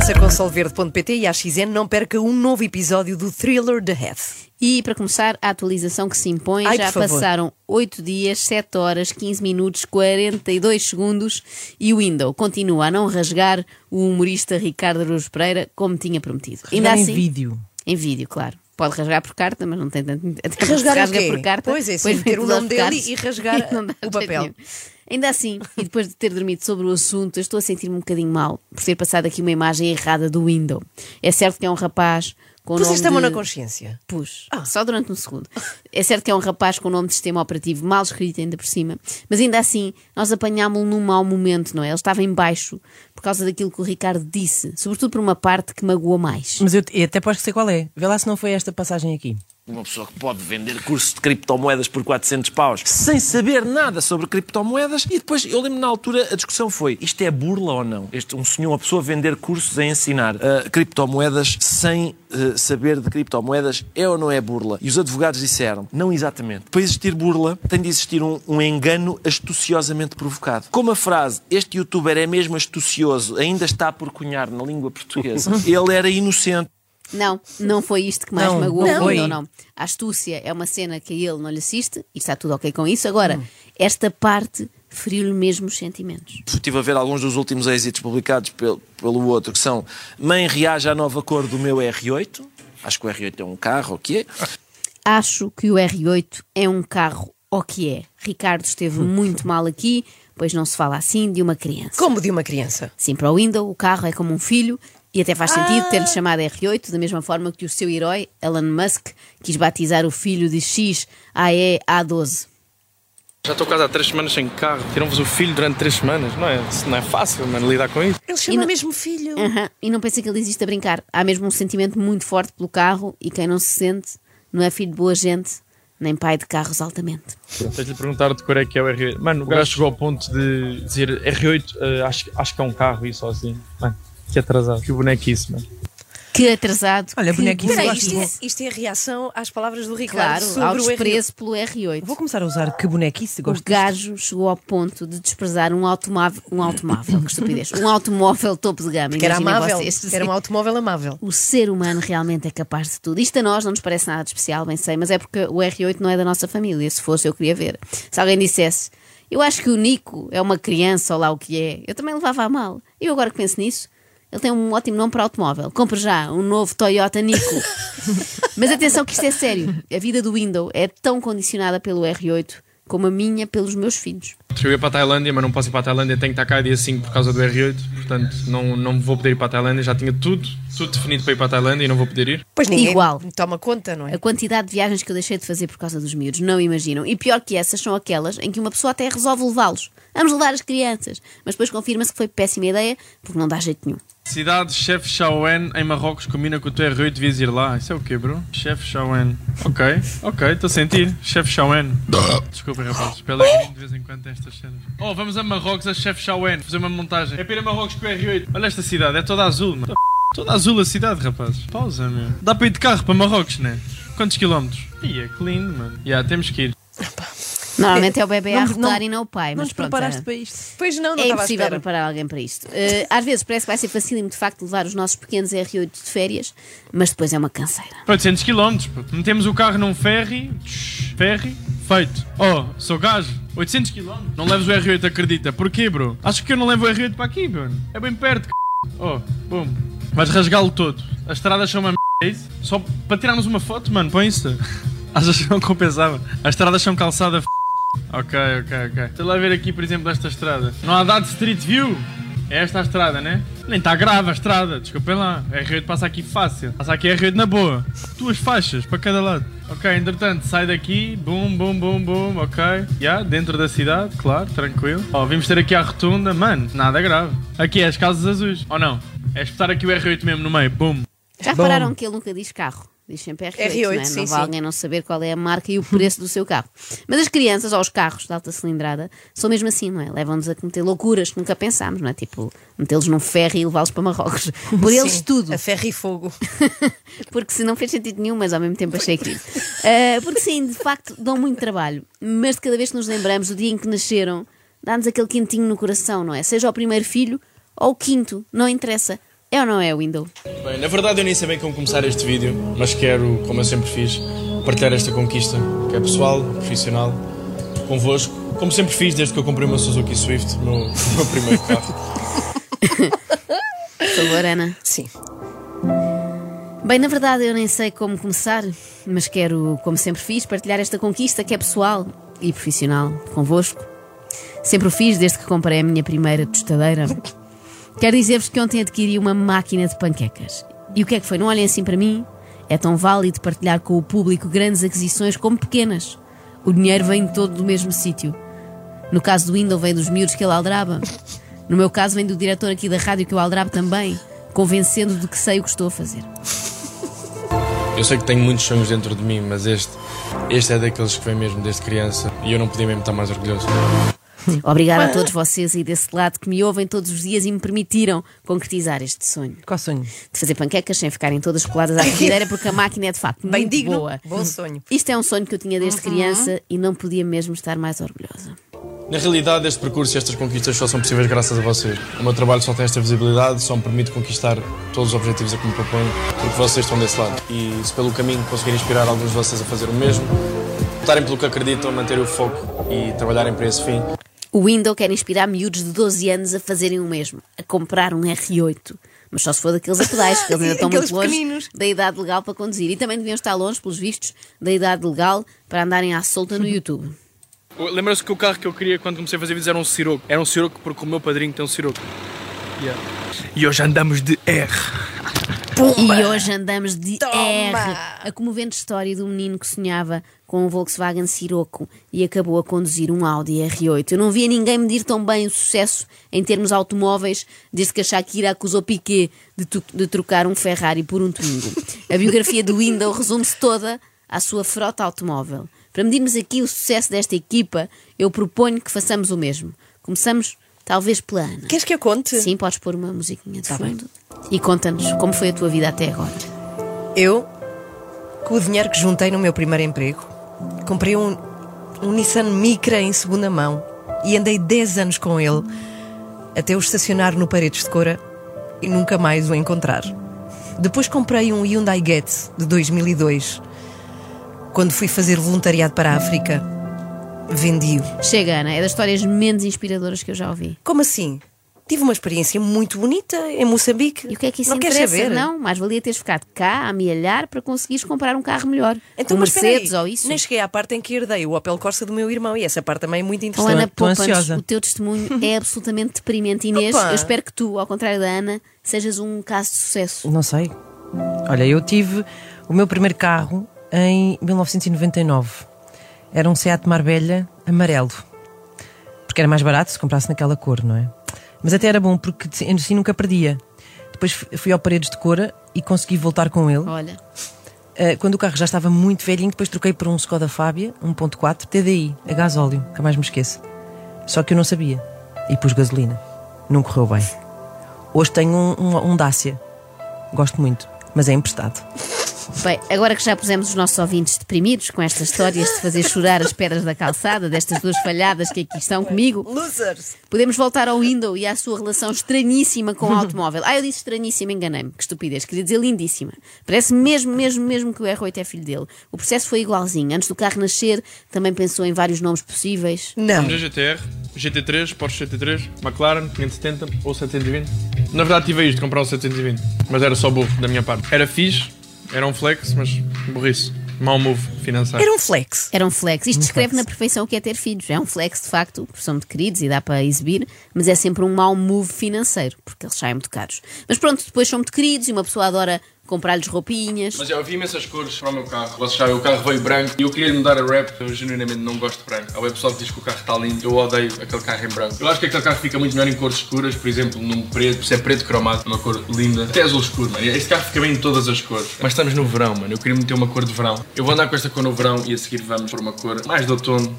Renascença com solverde.pt e à XN não perca um novo episódio do Thriller The Heath. E para começar, a atualização que se impõe, Ai, já passaram 8 dias, 7 horas, 15 minutos, 42 segundos e o Windows continua a não rasgar o humorista Ricardo Araújo Pereira como tinha prometido. Ainda em assim, vídeo. em vídeo, claro. Pode rasgar por carta, mas não tem tanto. até Rasgar se o rasga quê? por carta. Pois é, sim, ter o nome dele e rasgar dá o papel. nenhum. Ainda assim, e depois de ter dormido sobre o assunto, eu estou a sentir-me um bocadinho mal por ter passado aqui uma imagem errada do Windows. É certo que é um rapaz com o nome Puseste a mão de... na consciência. Pus, só durante um segundo. É certo que é um rapaz com o nome de sistema operativo mal escrito ainda por cima, mas ainda assim nós apanhámo-lo num mau momento, não é? Ele estava em baixo por causa daquilo que o Ricardo disse, sobretudo por uma parte que magoou mais. Mas eu, eu até posso que sei qual é. Vê lá se não foi esta passagem aqui. Uma pessoa que pode vender cursos de criptomoedas por 400 paus sem saber nada sobre criptomoedas e depois eu lembro na altura a discussão foi isto é burla ou não? Este, um senhor, uma pessoa vender cursos a ensinar uh, criptomoedas sem uh, saber de criptomoedas é ou não é burla? E os advogados disseram não exatamente. Para existir burla tem de existir um, um engano astuciosamente provocado. Como a frase este youtuber é mesmo astucioso ainda está por cunhar na língua portuguesa, ele era inocente. Não, não foi isto que mais Não, magoou não o foi. Windows, não. A astúcia é uma cena que a ele não lhe assiste e está tudo ok com isso. Agora, Hum. esta parte feriu-lhe mesmo os sentimentos. Estive a ver alguns dos últimos êxitos publicados pelo, pelo outro, que são Mãe reage à nova cor do meu R8. Acho que o R8 é um carro, o que é? Acho que o R8 é um carro o que é. Ricardo esteve muito mal aqui, pois não se fala assim de uma criança. Como de uma criança. Sim, para o Windows, o carro é como um filho e até faz sentido Ah. ter-lhe chamado R8, da mesma forma que o seu herói, Elon Musk, quis batizar o filho de X AE A12. Já estou quase há três semanas sem carro. Tiram-vos o filho durante três semanas. Não é, isso não é fácil, mano, lidar com isso. Ele chama não- mesmo filho. Aham, E não pensa que ele existe a brincar. Há mesmo um sentimento muito forte pelo carro e quem não se sente não é filho de boa gente, nem pai de carros altamente. Tens de lhe perguntar de cor é que é o R8. Mano, o gajo chegou ao ponto de dizer R8, eh, acho, acho que é um carro e sozinho. Mano, que atrasado. Que bonequice, mano. Que atrasado. Olha, que bonequinho, Espera aí, gosto. isto, é, isto é a reação às palavras do Ricardo Claro, sobre ao o R8. desprezo pelo R8. Vou começar a usar que bonequice. O Gosto disto. gajo chegou ao ponto de desprezar um automóvel, um automóvel, que estupidez, um automóvel topo de gama. Que era imaginem amável. vocês. Era um automóvel amável. O ser humano realmente é capaz de tudo. Isto a nós não nos parece nada de especial, bem sei, mas é porque o R8 não é da nossa família. Se fosse, eu queria ver. Se alguém dissesse, eu acho que o Nico é uma criança ou lá o que é, eu também levava a mal. Eu agora que penso nisso, ele tem um ótimo nome para automóvel. Compre já um novo Toyota Nico. mas atenção que isto é sério. A vida do Windows é tão condicionada pelo R8 como a minha pelos meus filhos. Eu ia para a Tailândia, mas não posso ir para a Tailândia, tenho que estar cá dia 5 por causa do R8. Portanto, não, não vou poder ir para a Tailândia. Já tinha tudo, tudo definido para ir para a Tailândia e não vou poder ir. Pois ninguém Igual. toma conta, não é? A quantidade de viagens que eu deixei de fazer por causa dos miúdos, não imaginam. E pior que essas são aquelas em que uma pessoa até resolve levá-los. Vamos levar as crianças. Mas depois confirma-se que foi péssima ideia, porque não dá jeito nenhum. Cidade Chef Chaouen em Marrocos combina com o teu R8, devias ir lá. Isso é o quê, bro? Chef Chaouen. Ok, ok, estou a sentir. Chef Chaouen. Desculpem, rapazes. Pelegrini de vez em quando tem estas cenas. Oh, vamos a Marrocos, a Chef Chaouen, fazer uma montagem. É para ir a Marrocos com o R8. Olha esta cidade, é toda azul, mano. Toda azul a cidade, rapazes. Pausa, meu. Dá para ir de carro para Marrocos, né? Quantos quilómetros? Ih, é que lindo, mano. Já, temos que ir. Normalmente é o bebê a Não- rotar não- e não o pai. Não Mas te pronto, preparaste é- para isto. Pois não, não é impossível preparar alguém para isto. Eh, às vezes parece que vai ser facílimo de facto levar os nossos pequenos R8 de férias, mas depois é uma canseira. 800 km. Metemos o carro num ferry. Ferry, feito. Oh, sou gajo. 800 km. Não leves o R8, acredita. Porquê, bro? Acho que eu não levo o R8 para aqui, mano. É bem perto, c... Oh, bum. Vais rasgá-lo todo. As estradas são uma m... é isso? Só para tirarmos uma foto, mano, põe isso. Achas que não compensava? As estradas são calçada f... Ok, ok, ok. Deixa lá ver aqui, por exemplo, esta estrada. Não há dado Street View? É esta a estrada, né? Nem está grave a estrada, desculpem lá. A R8 passa aqui fácil. Passa aqui a R8 na boa. Duas faixas para cada lado. Ok, entretanto, sai daqui, bum, bum, bum, bum, ok. Já, dentro da cidade, claro, tranquilo. Ó, vimos ter aqui a rotunda, mano, nada grave. Aqui é as casas azuis. Ou não? É espetar aqui o R8 mesmo no meio, bum. Já repararam que ele nunca diz carro? Diz sempre R8, R8, não, é? sim, não vai sim. alguém não saber qual é a marca e o preço do seu carro. Mas as crianças, ou os carros de alta cilindrada, são mesmo assim, não é? Levam-nos a cometer loucuras que nunca pensámos, não é? Tipo, metê-los num ferro e levá-los para Marrocos. Por eles Sim, tudo. A ferro e fogo. Porque se não fez sentido nenhum, mas ao mesmo tempo achei querido. Ah, porque sim, de facto, dão muito trabalho. Mas de cada vez que nos lembramos do dia em que nasceram, dá-nos aquele quentinho no coração, não é? Seja o primeiro filho ou o quinto, não interessa. É ou não é, Window? Bem, na verdade eu nem sei bem como começar este vídeo, mas quero, como eu sempre fiz, partilhar esta conquista, que é pessoal, profissional, convosco, como sempre fiz desde que eu comprei uma Suzuki Swift, o meu, o meu primeiro carro. Por favor, Ana. Sim. Bem, na verdade eu nem sei como começar, mas quero, como sempre fiz, partilhar esta conquista que é pessoal e profissional convosco. Sempre o fiz desde que comprei a minha primeira tostadeira. Quero dizer-vos que ontem adquiri uma máquina de panquecas. E o que é que foi? Não olhem assim para mim. É tão válido partilhar com o público grandes aquisições como pequenas. O dinheiro vem todo do mesmo sítio. No caso do Window vem dos miúdos que ele aldraba. No meu caso vem do diretor aqui da rádio que eu aldrabo também, convencendo de que sei o que estou a fazer. Eu sei que tenho muitos sonhos dentro de mim, mas este, este é daqueles que vem mesmo desde criança e eu não podia mesmo estar mais orgulhoso. Obrigada a todos vocês aí desse lado que me ouvem todos os dias e me permitiram concretizar este sonho. Qual sonho? De fazer panquecas sem ficarem todas coladas à frigideira, porque a máquina é de facto Bem muito digno. boa. Bom sonho. Isto é um sonho que eu tinha desde criança e não podia mesmo estar mais orgulhosa. Na realidade, este percurso e estas conquistas só são possíveis graças a vocês. O meu trabalho só tem esta visibilidade, só me permite conquistar todos os objetivos a que me proponho, porque vocês estão desse lado. E se pelo caminho conseguir inspirar alguns de vocês a fazer o mesmo, lutarem pelo que acreditam, manterem o foco e trabalharem para esse fim, O Window quer inspirar miúdos de 12 anos a fazerem o mesmo, a comprar um R8. Mas só se for daqueles a pedais, que eles ainda estão muito longe pequeninos. da idade legal para conduzir. E também deviam estar longe, pelos vistos, da idade legal para andarem à solta no YouTube. Lembra-se que o carro que eu queria quando comecei a fazer vídeos era um Siroco. Era um Siroco porque o meu padrinho tem um Siroco. Yeah. E hoje andamos de R. E hoje andamos de Toma! R. A comovente história do menino que sonhava com um Volkswagen Sirocco e acabou a conduzir um Audi R8. Eu não via ninguém medir tão bem o sucesso em termos automóveis desde que a Shakira acusou Piquet de, de trocar um Ferrari por um Twingo. A biografia do Window resume-se toda à sua frota automóvel. Para medirmos aqui o sucesso desta equipa, eu proponho que façamos o mesmo. Começamos, talvez, pela Ana. Queres que eu conte? Sim, podes pôr uma musiquinha de Tá fundo. E conta-nos como foi a tua vida até agora. Eu, com o dinheiro que juntei no meu primeiro emprego, comprei um, um Nissan Micra em segunda mão e andei 10 anos com ele até o estacionar no Paredes de Cora e nunca mais o encontrar. Depois comprei um Hyundai Getz de 2002. Quando fui fazer voluntariado para a África, vendi-o. Chega, Ana, é das histórias menos inspiradoras que eu já ouvi. Como assim? Tive uma experiência muito bonita em Moçambique. E o que é que isso Não queres interessa? saber? Não, mais valia teres ficado cá a amealhar para conseguires comprar um carro melhor. Então, um mas aí, Mercedes ou isso. Nem cheguei à parte em que herdei o Opel Corsa do meu irmão e essa parte também é muito Oh, interessante. Ana, Estou poupa-nos, ansiosa. o teu testemunho é absolutamente deprimente. Inês, Opa. eu espero que tu, ao contrário da Ana, sejas um caso de sucesso. Não sei. Olha, eu tive o meu primeiro carro em 1999. Era um Seat Marbella amarelo. Porque era mais barato se comprasse naquela cor, não é? Mas até era bom porque assim nunca perdia. Depois fui ao Paredes de Cora e consegui voltar com ele. Olha, Uh, quando o carro já estava muito velhinho, depois troquei por um Skoda Fábia 1.4 TDI, a gasóleo, nunca mais me esqueço. Só que eu não sabia. E pus gasolina. Não correu bem. Hoje tenho um, um, um Dacia. Gosto muito, mas é emprestado. Bem, agora que já pusemos os nossos ouvintes deprimidos com estas histórias de fazer chorar as pedras da calçada, destas duas falhadas que aqui estão comigo, Losers! Podemos voltar ao Window e à sua relação estranhíssima com o automóvel. Ah, eu disse estranhíssima, enganei-me. Que estupidez. Queria dizer lindíssima. Parece mesmo, mesmo, mesmo que o R8 é filho dele. O processo foi igualzinho. Antes do carro nascer, também pensou em vários nomes possíveis. Não. Temos a GTR, GT3, Porsche GT3, McLaren 570 ou 720. Na verdade tive isto de comprar um 720, mas era só burro da minha parte. Era fixe, era um flex, mas burrice. Mau move financeiro. Era um flex. Era um flex. Isto descreve na perfeição o que é ter filhos. É um flex, de facto, porque são muito queridos e dá para exibir, mas é sempre um mau move financeiro, porque eles saem muito caros. Mas pronto, depois são muito queridos e uma pessoa adora comprar-lhes roupinhas. Mas já vi imensas cores para o meu carro. Vocês sabem, o carro veio branco e eu queria mudar a rap. Eu genuinamente não gosto de branco. Há o pessoal que diz que o carro está lindo. Eu odeio aquele carro em branco. Eu acho que aquele carro fica muito melhor em cores escuras, por exemplo, num preto. Se é preto cromado, uma cor linda. Até azul escuro, mano. Este carro fica bem em todas as cores. Mas estamos no verão, mano. Eu queria meter uma cor de verão. Eu vou andar com esta cor no verão e a seguir vamos por uma cor mais de outono.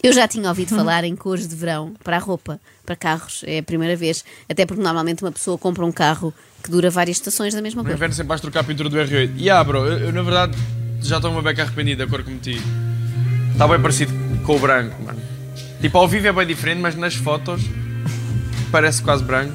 Eu já tinha ouvido falar em cores de verão para a roupa, para carros, é a primeira vez. Até porque normalmente uma pessoa compra um carro que dura várias estações da mesma No cor. inverno sempre vais trocar a pintura do R8. E ah, bro, eu, eu, na verdade já estou uma beca arrependida da cor que meti. Está bem parecido com o branco, mano. Tipo, ao vivo é bem diferente, mas nas fotos parece quase branco.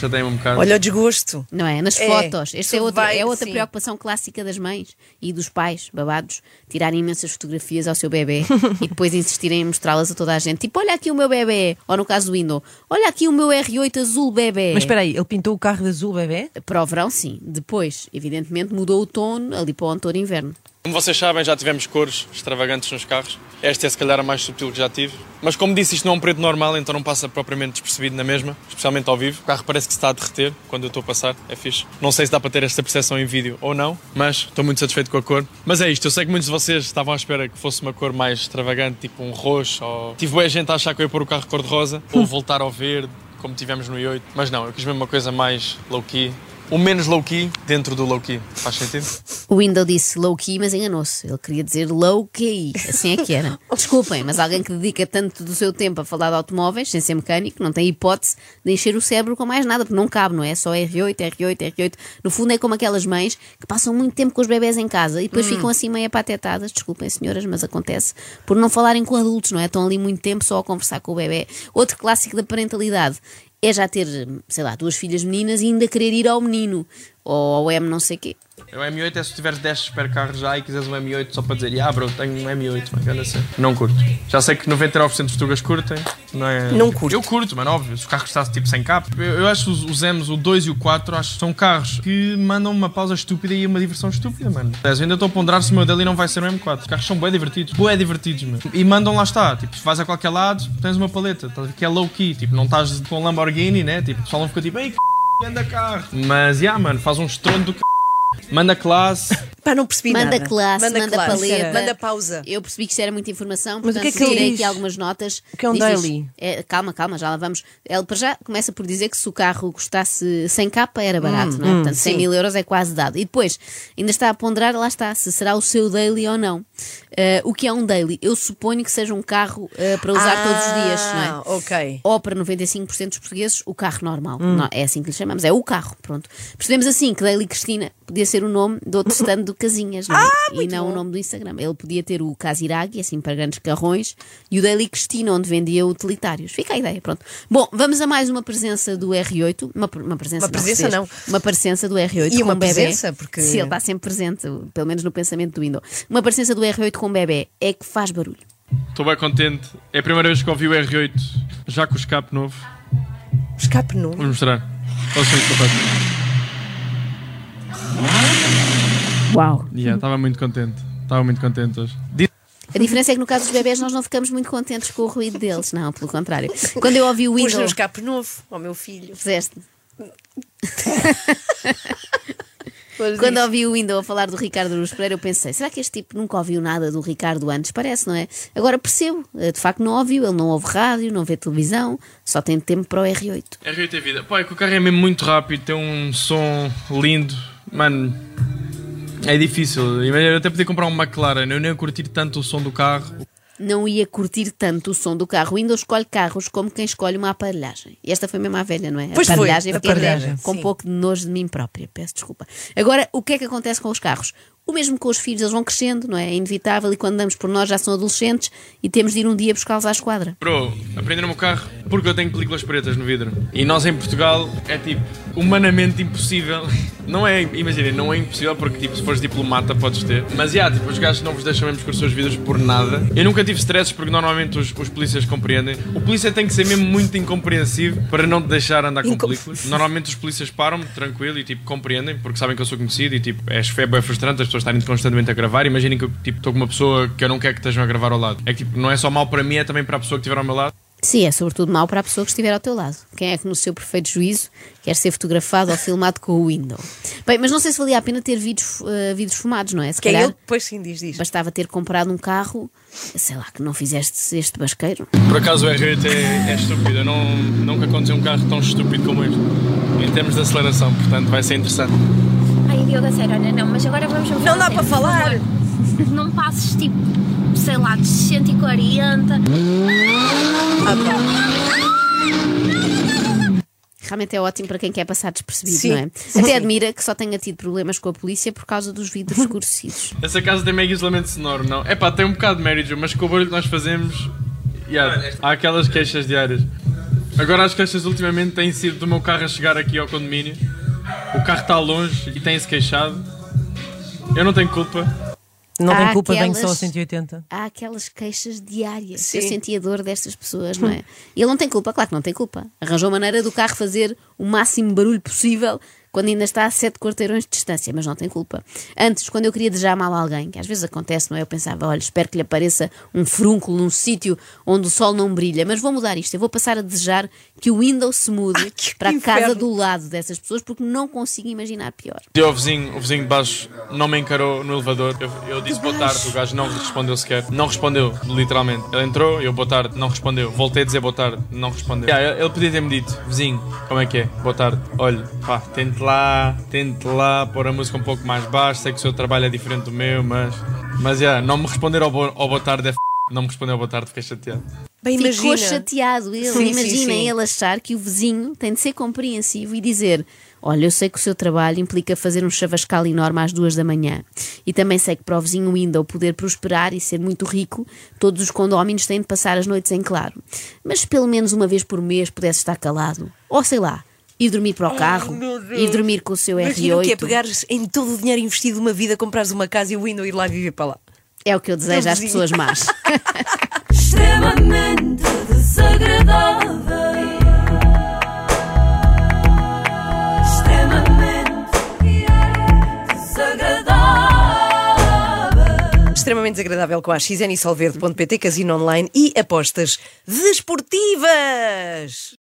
Chateia-me um bocado. Olha o desgosto. Não é? Nas É, fotos. Esta é outra, vai, é outra sim. preocupação clássica das mães e dos pais, babados, tirarem imensas fotografias ao seu bebê e depois insistirem em mostrá-las a toda a gente. Tipo, olha aqui o meu bebê. Ou no caso do Windows, olha aqui o meu R8 azul bebê. Mas espera aí, ele pintou o carro de azul, bebê? Para o verão, sim. Depois, evidentemente, mudou o tom ali para o outono e inverno. Como vocês sabem, já tivemos cores extravagantes nos carros. Esta é se calhar a mais subtil que já tive. Mas como disse, isto não é um preto normal, então não passa propriamente despercebido na mesma, especialmente ao vivo. O carro parece que se está a derreter quando eu estou a passar, é fixe. Não sei se dá para ter esta percepção em vídeo ou não, mas estou muito satisfeito com a cor. Mas é isto, eu sei que muitos de vocês estavam à espera que fosse uma cor mais extravagante, tipo um roxo, ou... Tive boa gente a achar que eu ia pôr o carro cor-de-rosa, ou voltar ao verde, como tivemos no i8. Mas não, eu quis mesmo uma coisa mais low-key. O menos low-key dentro do low-key. Faz sentido? O Windows disse low key, mas enganou-se. Ele queria dizer low key. Assim é que era. Desculpem, mas alguém que dedica tanto do seu tempo a falar de automóveis, sem ser mecânico, não tem hipótese de encher o cérebro com mais nada, porque não cabe, não é? Só R8, R8, R8. No fundo é como aquelas mães que passam muito tempo com os bebés em casa e depois ficam assim meio apatetadas, desculpem senhoras, mas acontece, por não falarem com adultos, não é? Estão ali muito tempo só a conversar com o bebê. Outro clássico da parentalidade é já ter, sei lá, duas filhas meninas e ainda querer ir ao menino ou ao M não sei quê. O M8 é se tiveres 10 supercarros já e quiseres um M8 só para dizer, ah, bro, tenho um M8, mas anda assim. Não curto. Já sei que 99% dos tugas curtem, não é? Não curto. Eu curto, mano, óbvio. Se o carro custasse tipo sem capa. Eu, eu acho os, os M's, o 2 e o 4, acho que são carros que mandam uma pausa estúpida e uma diversão estúpida, mano. Eu ainda estou a ponderar se o meu dele não vai ser um M4. Os carros são bem divertidos. Bué divertidos, mano. E mandam lá está. Tipo, se vais a qualquer lado, tens uma paleta, ver, que é low key. Tipo, não estás com um Lamborghini, né? Tipo, o pessoal não fica tipo, ei, que anda carro. Mas, já, mano, faz um estrondo do c... Manda classe. Pá, não percebi Manda nada. classe, manda, classe. paleta. Manda pausa. Eu percebi que isto era muita informação, Mas o portanto que é que tirei aqui algumas notas. O que é um Diz, daily? É, calma, calma, já lá vamos. Ele para já começa por dizer que se o carro custasse 100 capa era barato, não é? Portanto, 100 mil euros é quase dado. E depois ainda está a ponderar, lá está, se será o seu daily ou não. Eh, o que é um daily? Eu suponho que seja um carro eh, para usar todos os dias, não é? Ah, ok. ou para 95% dos portugueses, o carro normal. Não, é assim que lhe chamamos, é o carro, pronto. Percebemos assim que Daily Cristina podia ser o nome do outro stand do Casinhas, não é? e não o nome do Instagram. Ele podia ter o Casiraghi, assim para grandes carrões, e o Daily Cristina, onde vendia utilitários. Fica a ideia, pronto. Bom, vamos a mais uma presença do R8. Uma, uma presença, Uma presença, vocês. não. Uma presença do R8 E com uma um bebê. presença, porque- Sim, ele está sempre presente, pelo menos no pensamento do Windows. Uma presença do R8 com um bebê é que faz barulho. Estou bem contente. É a primeira vez que ouvi o R8 já com o escape novo. Escape novo. Vou mostrar. Ouçam isto, rapaz. Uau! Yeah, Estava muito contente. Estava muito contente hoje. A diferença é que no caso dos bebés nós não ficamos muito contentes com o ruído deles, não, pelo contrário. Quando eu ouvi o Pus um Windows, escape novo ao meu filho. fizeste. Quando ouvi o Windows a falar do Ricardo Luz Pereira, eu pensei: será que este tipo nunca ouviu nada do Ricardo antes? Parece, não é? Agora percebo, eh, de facto não ouviu, ele não ouve rádio, não vê televisão, só tem tempo para o R8. R8 é vida. Pá, é que o carro é mesmo muito rápido, tem um som lindo. Mano, é difícil. Eu até podia comprar um McLaren, eu nem ia curtir tanto o som do carro. Não ia curtir tanto o som do carro. O Windows escolhe carros como quem escolhe uma aparelhagem. E esta foi mesmo a velha, não é? Pois foi, aparelhagem, fiquei aparelhagem, com um pouco de nojo de mim própria. Peço desculpa. Agora, o que é que acontece com os carros? O mesmo com os filhos, eles vão crescendo, não é? É inevitável e quando damos por nós já são adolescentes e temos de ir um dia buscá-los à esquadra. Bro, aprenderam o carro porque eu tenho películas pretas no vidro. E nós em Portugal é tipo, humanamente impossível. Não é, imaginem, não é impossível porque tipo, se fores diplomata podes ter. Mas já, tipo, os gajos não vos deixam mesmo com os seus vidros por nada. Eu nunca tive stresses porque normalmente os, os polícias compreendem. O polícia tem que ser mesmo muito incompreensivo para não te deixar andar com Incom- películas. Normalmente os polícias param-me tranquilo e tipo, compreendem porque sabem que eu sou conhecido e tipo, é, é bem frustrante as pessoas estarem constantemente a gravar. Imaginem que eu tipo, estou com uma pessoa que eu não quero que estejam a gravar ao lado. É que tipo, não é só mal para mim, é também para a pessoa que estiver ao meu lado. Sim, é sobretudo mau para a pessoa que estiver ao teu lado. Quem é que no seu perfeito juízo quer ser fotografado ou filmado com o Windows? Bem, mas não sei se valia a pena ter vídeos, eh, vídeos fumados, não é? Se Que é calhar ele, depois sim diz diz. bastava ter comprado um carro, sei lá, que não fizeste este basqueiro. Por acaso o R8 é, é estúpido. Eu não, nunca conduzi um carro tão estúpido como este. Em termos de aceleração, portanto vai ser interessante. A sério, olha, não, mas agora vamos Não dá para falar. Não passes tipo, sei lá, de 140. Realmente é ótimo para quem quer passar despercebido, Sim, não é? sim, Até sim. admira que só tenha tido problemas com a polícia por causa dos vidros escurecidos. Essa casa tem mega isolamento sonoro, não? É pá, tem um bocado de mérito, mas com o barulho que nós fazemos. yeah, há aquelas queixas diárias. Agora as queixas ultimamente têm sido do meu carro a chegar aqui ao condomínio. O carro está longe e tem-se queixado. Eu não tenho culpa. Não Há tem culpa, venho aquelas- só a 180. Há aquelas queixas diárias. Sim. Eu senti a dor destas pessoas, não é? E ele não tem culpa, claro que não tem culpa. Arranjou maneira do carro fazer o máximo barulho possível quando ainda está a sete quarteirões de distância, mas não tem culpa. Antes, quando eu queria desejar mal a alguém, que às vezes acontece, não é? Eu pensava, olha, espero que lhe apareça um frúnculo num sítio onde o sol não brilha, mas vou mudar isto. Eu vou passar a desejar que o Windows se mude que para a casa do lado dessas pessoas, porque não consigo imaginar pior. E o vizinho, o vizinho de baixo não me encarou no elevador. Eu, eu disse boa tarde, o gajo não respondeu sequer. Não respondeu, literalmente. Ele entrou, eu boa tarde, não respondeu. Voltei a dizer boa tarde, não respondeu. Yeah, ele, podia ter-me dito, vizinho, como é que é? Boa tarde. Olha, pá, tente lá, tente lá pôr a música um pouco mais baixa. Sei que o seu trabalho é diferente do meu, mas. Mas, yeah, não me responder ao, bo- ao boa tarde é f... Não me respondeu ao boa tarde, fiquei chateado. Bem, Ficou imagina. chateado ele. Sim, sim, Imaginem sim. ele achar que o vizinho tem de ser compreensivo e dizer: Olha, eu sei que o seu trabalho implica fazer um chavascal enorme às duas da manhã. E também sei que para o vizinho Window poder prosperar e ser muito rico, todos os condóminos têm de passar as noites em claro. Mas se pelo menos uma vez por mês pudesse estar calado. Ou sei lá, ir dormir para o carro, ir dormir com o seu Imagina o R8. que é pegares em todo o dinheiro investido de uma vida, comprares uma casa e o Windows ir lá viver para lá. É o que eu desejo às vizinho. pessoas más. extremamente desagradável. Extremamente desagradável. Extremamente desagradável com a xnsolverde.pt, casino online e apostas desportivas.